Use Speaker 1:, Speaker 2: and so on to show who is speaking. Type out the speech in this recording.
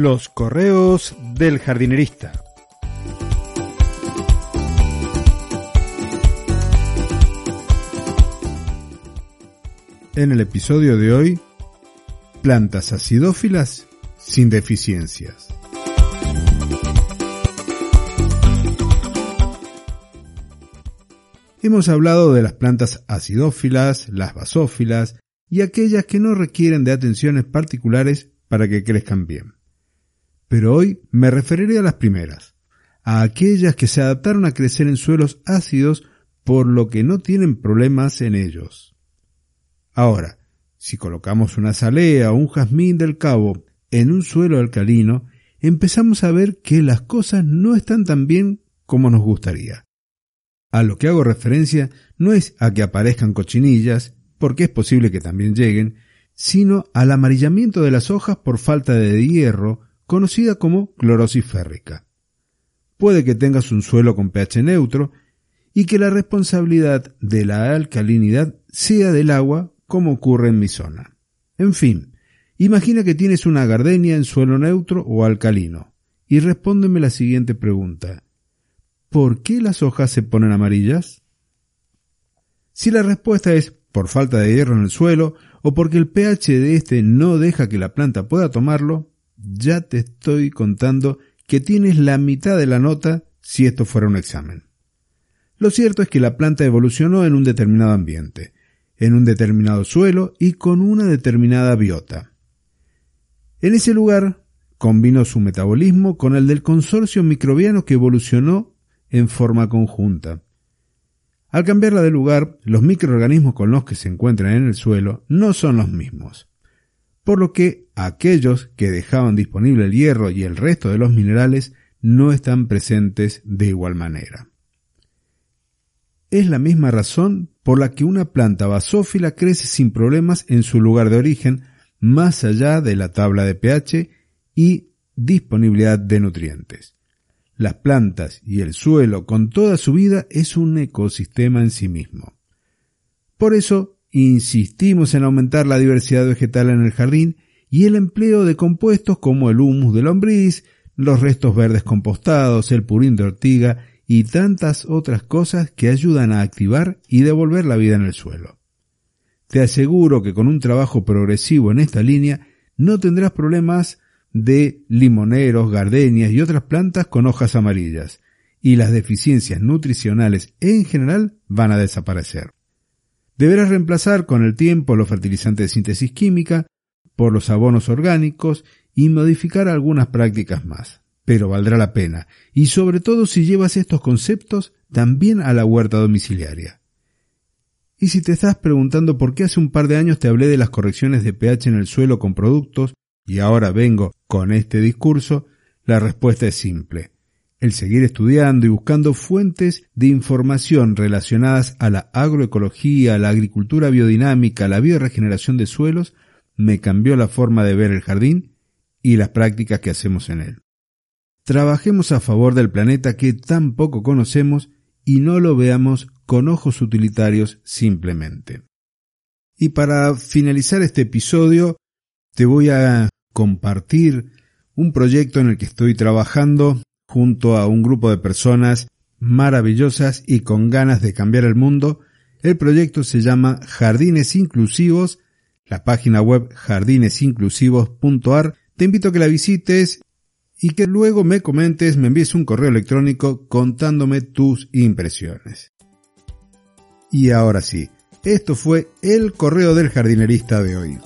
Speaker 1: Los correos del jardinerista. En el episodio de hoy, plantas acidófilas sin deficiencias. Hemos hablado de las plantas acidófilas, las basófilas y aquellas que no requieren de atenciones particulares para que crezcan bien. Pero hoy me referiré a las primeras, a aquellas que se adaptaron a crecer en suelos ácidos por lo que no tienen problemas en ellos. Ahora, si colocamos una salea o un jazmín del cabo en un suelo alcalino, empezamos a ver que las cosas no están tan bien como nos gustaría. A lo que hago referencia no es a que aparezcan cochinillas, porque es posible que también lleguen, sino al amarillamiento de las hojas por falta de hierro, conocida como clorosis férrica. Puede que tengas un suelo con pH neutro y que la responsabilidad de la alcalinidad sea del agua, como ocurre en mi zona. En fin, imagina que tienes una gardenia en suelo neutro o alcalino, y respóndeme la siguiente pregunta. ¿Por qué las hojas se ponen amarillas? Si la respuesta es por falta de hierro en el suelo o porque el pH de este no deja que la planta pueda tomarlo, ya te estoy contando que tienes la mitad de la nota si esto fuera un examen. Lo cierto es que la planta evolucionó en un determinado ambiente, en un determinado suelo y con una determinada biota. En ese lugar combinó su metabolismo con el del consorcio microbiano que evolucionó en forma conjunta. Al cambiarla de lugar, los microorganismos con los que se encuentran en el suelo no son los mismos, por lo que aquellos que dejaban disponible el hierro y el resto de los minerales no están presentes de igual manera. Es la misma razón por la que una planta basófila crece sin problemas en su lugar de origen, más allá de la tabla de pH y disponibilidad de nutrientes. Las plantas y el suelo con toda su vida es un ecosistema en sí mismo. Por eso, insistimos en aumentar la diversidad vegetal en el jardín y el empleo de compuestos como el humus de lombriz, los restos verdes compostados, el purín de ortiga y tantas otras cosas que ayudan a activar y devolver la vida en el suelo. Te aseguro que con un trabajo progresivo en esta línea no tendrás problemas de limoneros, gardenias y otras plantas con hojas amarillas, y las deficiencias nutricionales en general van a desaparecer. Deberás reemplazar con el tiempo los fertilizantes de síntesis química por los abonos orgánicos y modificar algunas prácticas más. Pero valdrá la pena, y sobre todo si llevas estos conceptos también a la huerta domiciliaria. Y si te estás preguntando por qué hace un par de años te hablé de las correcciones de pH en el suelo con productos y ahora vengo con este discurso, la respuesta es simple. El seguir estudiando y buscando fuentes de información relacionadas a la agroecología, la agricultura biodinámica, la bioregeneración de suelos, me cambió la forma de ver el jardín y las prácticas que hacemos en él. Trabajemos a favor del planeta que tan poco conocemos y no lo veamos con ojos utilitarios simplemente. Y para finalizar este episodio, te voy a compartir un proyecto en el que estoy trabajando junto a un grupo de personas maravillosas y con ganas de cambiar el mundo. El proyecto se llama Jardines Inclusivos, la página web jardinesinclusivos.ar. Te invito a que la visites y que luego me comentes, me envíes un correo electrónico contándome tus impresiones. Y ahora sí, esto fue el correo del jardinerista de hoy.